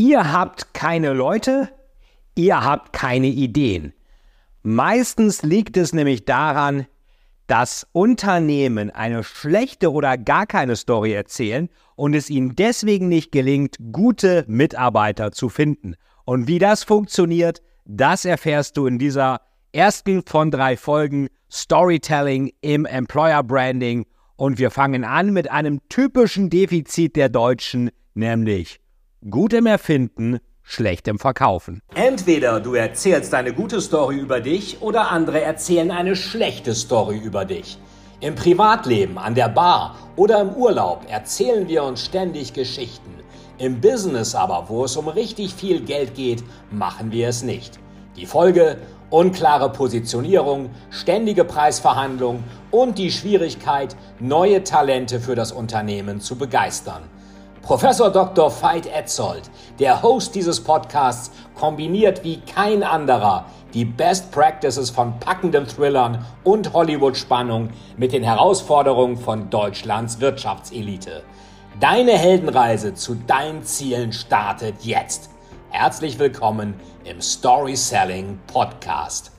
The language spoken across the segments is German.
Ihr habt keine Leute, ihr habt keine Ideen. Meistens liegt es nämlich daran, dass Unternehmen eine schlechte oder gar keine Story erzählen und es ihnen deswegen nicht gelingt, gute Mitarbeiter zu finden. Und wie das funktioniert, das erfährst du in dieser ersten von drei Folgen Storytelling im Employer Branding. Und wir fangen an mit einem typischen Defizit der Deutschen, nämlich gutem Erfinden, schlechtem Verkaufen. Entweder du erzählst eine gute Story über dich oder andere erzählen eine schlechte Story über dich. Im Privatleben, an der Bar oder im Urlaub erzählen wir uns ständig Geschichten. Im Business aber, wo es um richtig viel Geld geht, machen wir es nicht. Die Folge? Unklare Positionierung, ständige Preisverhandlungen und die Schwierigkeit, neue Talente für das Unternehmen zu begeistern. Professor Dr. Veit Etzold, der Host dieses Podcasts, kombiniert wie kein anderer die Best Practices von packenden Thrillern und Hollywood-Spannung mit den Herausforderungen von Deutschlands Wirtschaftselite. Deine Heldenreise zu deinen Zielen startet jetzt. Herzlich willkommen im Story Selling Podcast.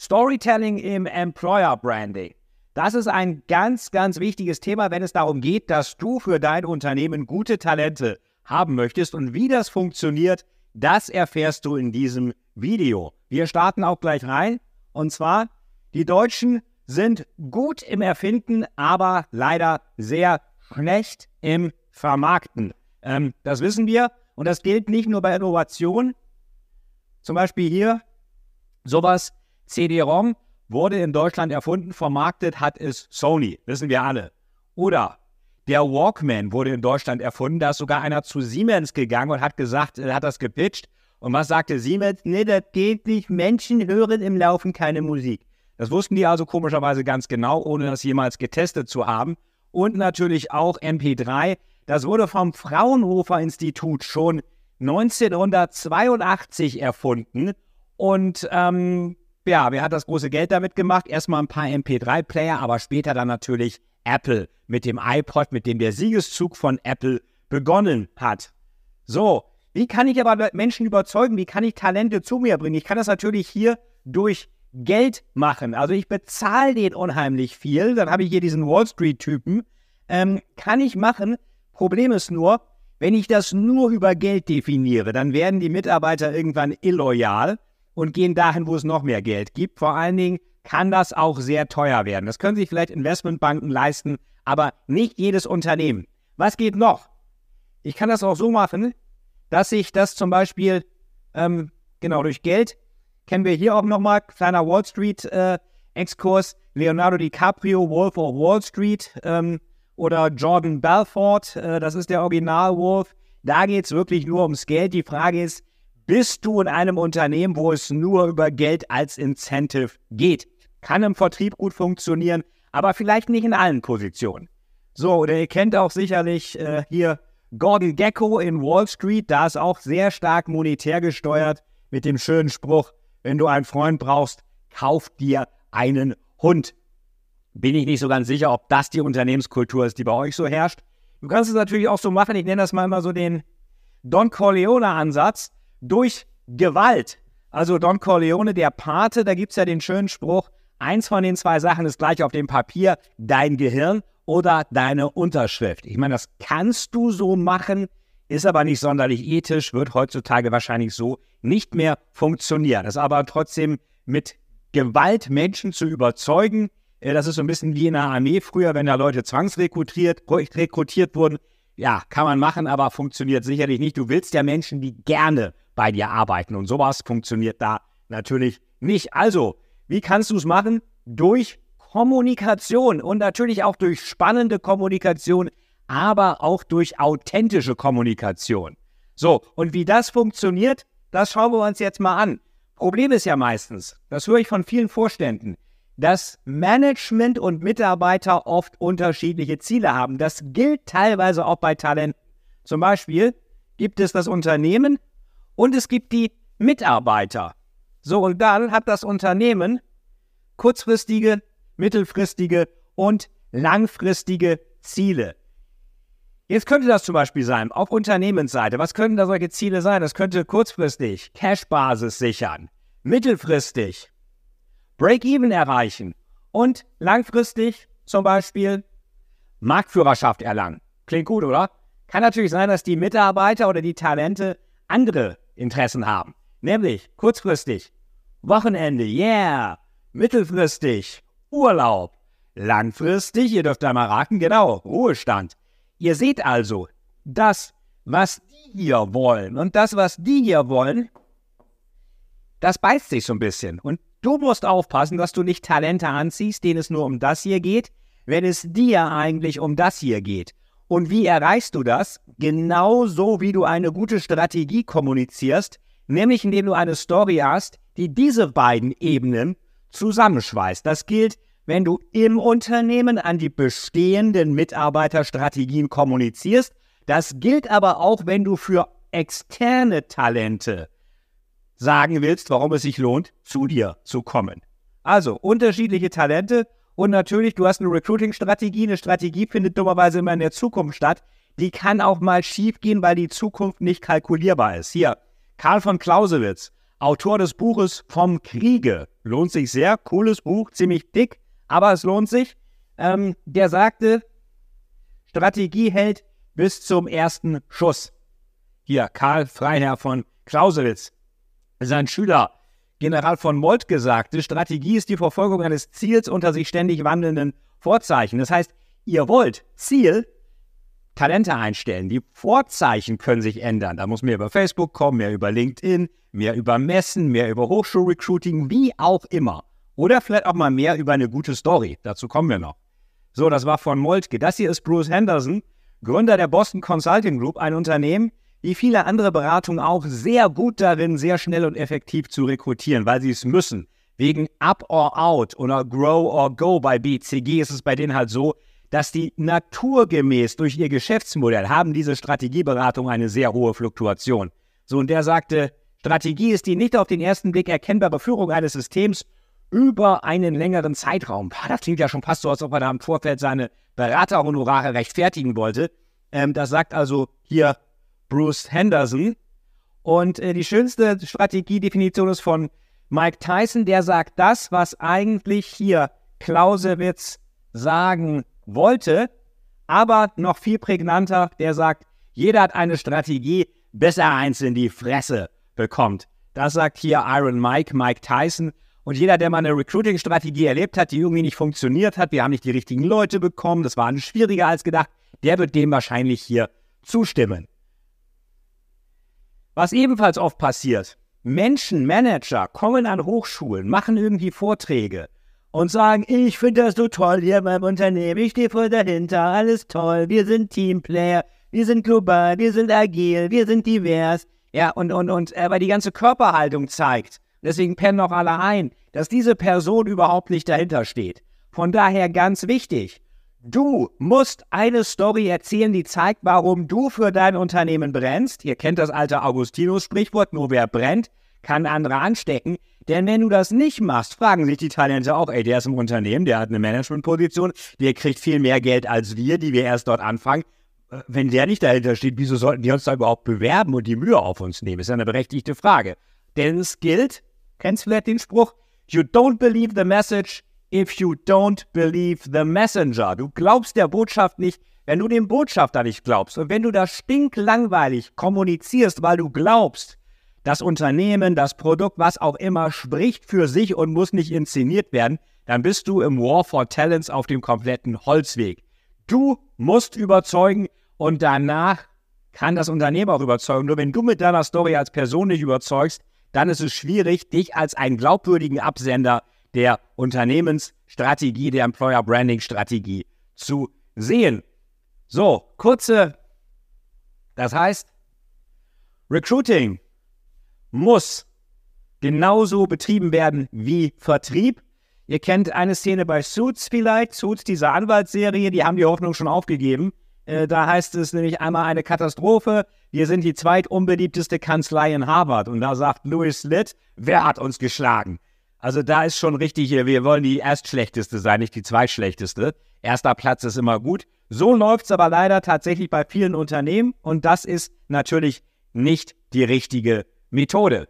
Storytelling im Employer Branding. Das ist ein ganz, ganz wichtiges Thema, wenn es darum geht, dass du für dein Unternehmen gute Talente haben möchtest. Und wie das funktioniert, das erfährst du in diesem Video. Wir starten auch gleich rein. Und zwar, die Deutschen sind gut im Erfinden, aber leider sehr schlecht im Vermarkten. Ähm, das wissen wir. Und das gilt nicht nur bei Innovation. Zum Beispiel hier sowas CD-ROM wurde in Deutschland erfunden, vermarktet hat es Sony, wissen wir alle. Oder der Walkman wurde in Deutschland erfunden, da ist sogar einer zu Siemens gegangen und hat gesagt, er hat das gepitcht. Und was sagte Siemens? Nee, das geht nicht, Menschen hören im Laufen keine Musik. Das wussten die also komischerweise ganz genau, ohne das jemals getestet zu haben. Und natürlich auch MP3. Das wurde vom Fraunhofer Institut schon 1982 erfunden. Und ähm, ja, wer hat das große Geld damit gemacht? Erstmal ein paar MP3-Player, aber später dann natürlich Apple mit dem iPod, mit dem der Siegeszug von Apple begonnen hat. So, wie kann ich aber Menschen überzeugen? Wie kann ich Talente zu mir bringen? Ich kann das natürlich hier durch Geld machen. Also ich bezahle den unheimlich viel. Dann habe ich hier diesen Wall Street-Typen. Ähm, kann ich machen. Problem ist nur, wenn ich das nur über Geld definiere, dann werden die Mitarbeiter irgendwann illoyal und gehen dahin, wo es noch mehr Geld gibt. Vor allen Dingen kann das auch sehr teuer werden. Das können sich vielleicht Investmentbanken leisten, aber nicht jedes Unternehmen. Was geht noch? Ich kann das auch so machen, dass ich das zum Beispiel, ähm, genau, durch Geld, kennen wir hier auch nochmal, kleiner Wall Street-Exkurs, äh, Leonardo DiCaprio, Wolf of Wall Street ähm, oder Jordan Belfort, äh, das ist der Original-Wolf. Da geht es wirklich nur ums Geld. Die Frage ist, bist du in einem Unternehmen, wo es nur über Geld als Incentive geht? Kann im Vertrieb gut funktionieren, aber vielleicht nicht in allen Positionen. So, oder ihr kennt auch sicherlich äh, hier Gordon Gecko in Wall Street, da ist auch sehr stark monetär gesteuert mit dem schönen Spruch, wenn du einen Freund brauchst, kauf dir einen Hund. Bin ich nicht so ganz sicher, ob das die Unternehmenskultur ist, die bei euch so herrscht. Du kannst es natürlich auch so machen, ich nenne das mal immer so den Don Corleone-Ansatz durch Gewalt. Also Don Corleone, der Pate, da gibt es ja den schönen Spruch, eins von den zwei Sachen ist gleich auf dem Papier, dein Gehirn oder deine Unterschrift. Ich meine, das kannst du so machen, ist aber nicht sonderlich ethisch, wird heutzutage wahrscheinlich so nicht mehr funktionieren. Das ist aber trotzdem mit Gewalt Menschen zu überzeugen, äh, das ist so ein bisschen wie in der Armee früher, wenn da Leute zwangsrekrutiert rekrutiert wurden. Ja, kann man machen, aber funktioniert sicherlich nicht. Du willst ja Menschen, die gerne bei dir arbeiten. Und sowas funktioniert da natürlich nicht. Also, wie kannst du es machen? Durch Kommunikation und natürlich auch durch spannende Kommunikation, aber auch durch authentische Kommunikation. So, und wie das funktioniert, das schauen wir uns jetzt mal an. Problem ist ja meistens, das höre ich von vielen Vorständen, dass Management und Mitarbeiter oft unterschiedliche Ziele haben. Das gilt teilweise auch bei Talenten. Zum Beispiel gibt es das Unternehmen, und es gibt die Mitarbeiter. So, und dann hat das Unternehmen kurzfristige, mittelfristige und langfristige Ziele. Jetzt könnte das zum Beispiel sein, auf Unternehmensseite. Was könnten da solche Ziele sein? Das könnte kurzfristig Cash-Basis sichern, mittelfristig Break-Even erreichen und langfristig zum Beispiel Marktführerschaft erlangen. Klingt gut, oder? Kann natürlich sein, dass die Mitarbeiter oder die Talente andere Interessen haben. Nämlich kurzfristig Wochenende, yeah, mittelfristig Urlaub, langfristig, ihr dürft da mal raten, genau, Ruhestand. Ihr seht also, das, was die hier wollen und das, was die hier wollen, das beißt sich so ein bisschen. Und du musst aufpassen, dass du nicht Talente anziehst, denen es nur um das hier geht, wenn es dir eigentlich um das hier geht. Und wie erreichst du das? Genauso wie du eine gute Strategie kommunizierst, nämlich indem du eine Story hast, die diese beiden Ebenen zusammenschweißt. Das gilt wenn du im Unternehmen an die bestehenden Mitarbeiterstrategien kommunizierst. Das gilt aber auch, wenn du für externe Talente sagen willst, warum es sich lohnt, zu dir zu kommen. Also unterschiedliche Talente und natürlich, du hast eine Recruiting-Strategie. Eine Strategie findet dummerweise immer in der Zukunft statt. Die kann auch mal schiefgehen, weil die Zukunft nicht kalkulierbar ist. Hier, Karl von Clausewitz, Autor des Buches Vom Kriege. Lohnt sich sehr, cooles Buch, ziemlich dick aber es lohnt sich. Ähm, der sagte, Strategie hält bis zum ersten Schuss. Hier, Karl Freiherr von Clausewitz, sein Schüler, General von Moltke sagte, Strategie ist die Verfolgung eines Ziels unter sich ständig wandelnden Vorzeichen. Das heißt, ihr wollt Ziel, Talente einstellen. Die Vorzeichen können sich ändern. Da muss mehr über Facebook kommen, mehr über LinkedIn, mehr über Messen, mehr über Hochschulrecruiting, wie auch immer. Oder vielleicht auch mal mehr über eine gute Story. Dazu kommen wir noch. So, das war von Moltke. Das hier ist Bruce Henderson, Gründer der Boston Consulting Group, ein Unternehmen, wie viele andere Beratungen auch sehr gut darin, sehr schnell und effektiv zu rekrutieren, weil sie es müssen. Wegen Up or Out oder Grow or Go bei BCG ist es bei denen halt so, dass die naturgemäß durch ihr Geschäftsmodell haben diese Strategieberatung eine sehr hohe Fluktuation. So, und der sagte, Strategie ist die nicht auf den ersten Blick erkennbare Führung eines Systems über einen längeren Zeitraum. Das klingt ja schon fast so, als ob er da im Vorfeld seine Beraterhonorare rechtfertigen wollte. Ähm, das sagt also hier Bruce Henderson. Und äh, die schönste Strategiedefinition ist von Mike Tyson, der sagt das, was eigentlich hier Clausewitz sagen wollte, aber noch viel prägnanter, der sagt, jeder hat eine Strategie, bis er eins in die Fresse bekommt. Das sagt hier Iron Mike, Mike Tyson. Und jeder, der mal eine Recruiting-Strategie erlebt hat, die irgendwie nicht funktioniert hat, wir haben nicht die richtigen Leute bekommen, das war schwieriger als gedacht, der wird dem wahrscheinlich hier zustimmen. Was ebenfalls oft passiert, Menschen, Manager kommen an Hochschulen, machen irgendwie Vorträge und sagen, ich finde das so toll hier beim Unternehmen, ich stehe voll dahinter, alles toll, wir sind Teamplayer, wir sind global, wir sind agil, wir sind divers. Ja, und, und, und, aber die ganze Körperhaltung zeigt, deswegen pennen auch alle ein, dass diese Person überhaupt nicht dahinter steht. Von daher ganz wichtig, du musst eine Story erzählen, die zeigt, warum du für dein Unternehmen brennst. Ihr kennt das alte Augustinus-Sprichwort, nur wer brennt, kann andere anstecken. Denn wenn du das nicht machst, fragen sich die Talente auch, ey, der ist im Unternehmen, der hat eine Managementposition, der kriegt viel mehr Geld als wir, die wir erst dort anfangen. Äh, wenn der nicht dahinter steht, wieso sollten die uns da überhaupt bewerben und die Mühe auf uns nehmen? Ist ja eine berechtigte Frage. Denn es gilt, kennst du vielleicht den Spruch, you don't believe the message if you don't believe the messenger. Du glaubst der Botschaft nicht, wenn du dem Botschafter nicht glaubst. Und wenn du da stinklangweilig kommunizierst, weil du glaubst, das Unternehmen, das Produkt, was auch immer, spricht für sich und muss nicht inszeniert werden, dann bist du im War for Talents auf dem kompletten Holzweg. Du musst überzeugen und danach kann das Unternehmen auch überzeugen. Nur wenn du mit deiner Story als Person nicht überzeugst, dann ist es schwierig, dich als einen glaubwürdigen Absender der Unternehmensstrategie, der Employer Branding Strategie zu sehen. So, kurze, das heißt, Recruiting muss genauso betrieben werden wie Vertrieb. Ihr kennt eine Szene bei Suits vielleicht, Suits, diese Anwaltsserie, die haben die Hoffnung schon aufgegeben. Äh, da heißt es nämlich einmal eine Katastrophe. Wir sind die zweitunbeliebteste Kanzlei in Harvard. Und da sagt Louis Litt, wer hat uns geschlagen? Also da ist schon richtig hier, wir wollen die erstschlechteste sein, nicht die zweitschlechteste. Erster Platz ist immer gut. So läuft es aber leider tatsächlich bei vielen Unternehmen und das ist natürlich nicht die richtige Methode.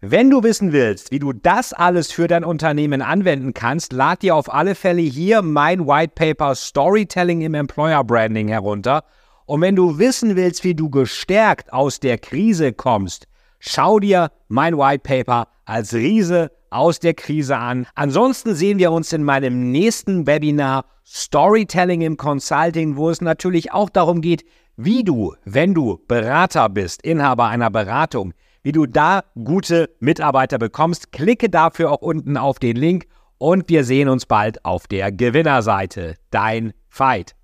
Wenn du wissen willst, wie du das alles für dein Unternehmen anwenden kannst, lad dir auf alle Fälle hier mein White Paper Storytelling im Employer Branding herunter. Und wenn du wissen willst, wie du gestärkt aus der Krise kommst, schau dir mein White Paper als Riese aus der Krise an. Ansonsten sehen wir uns in meinem nächsten Webinar Storytelling im Consulting, wo es natürlich auch darum geht, wie du, wenn du Berater bist, Inhaber einer Beratung, wie du da gute Mitarbeiter bekommst. Klicke dafür auch unten auf den Link und wir sehen uns bald auf der Gewinnerseite. Dein Fight.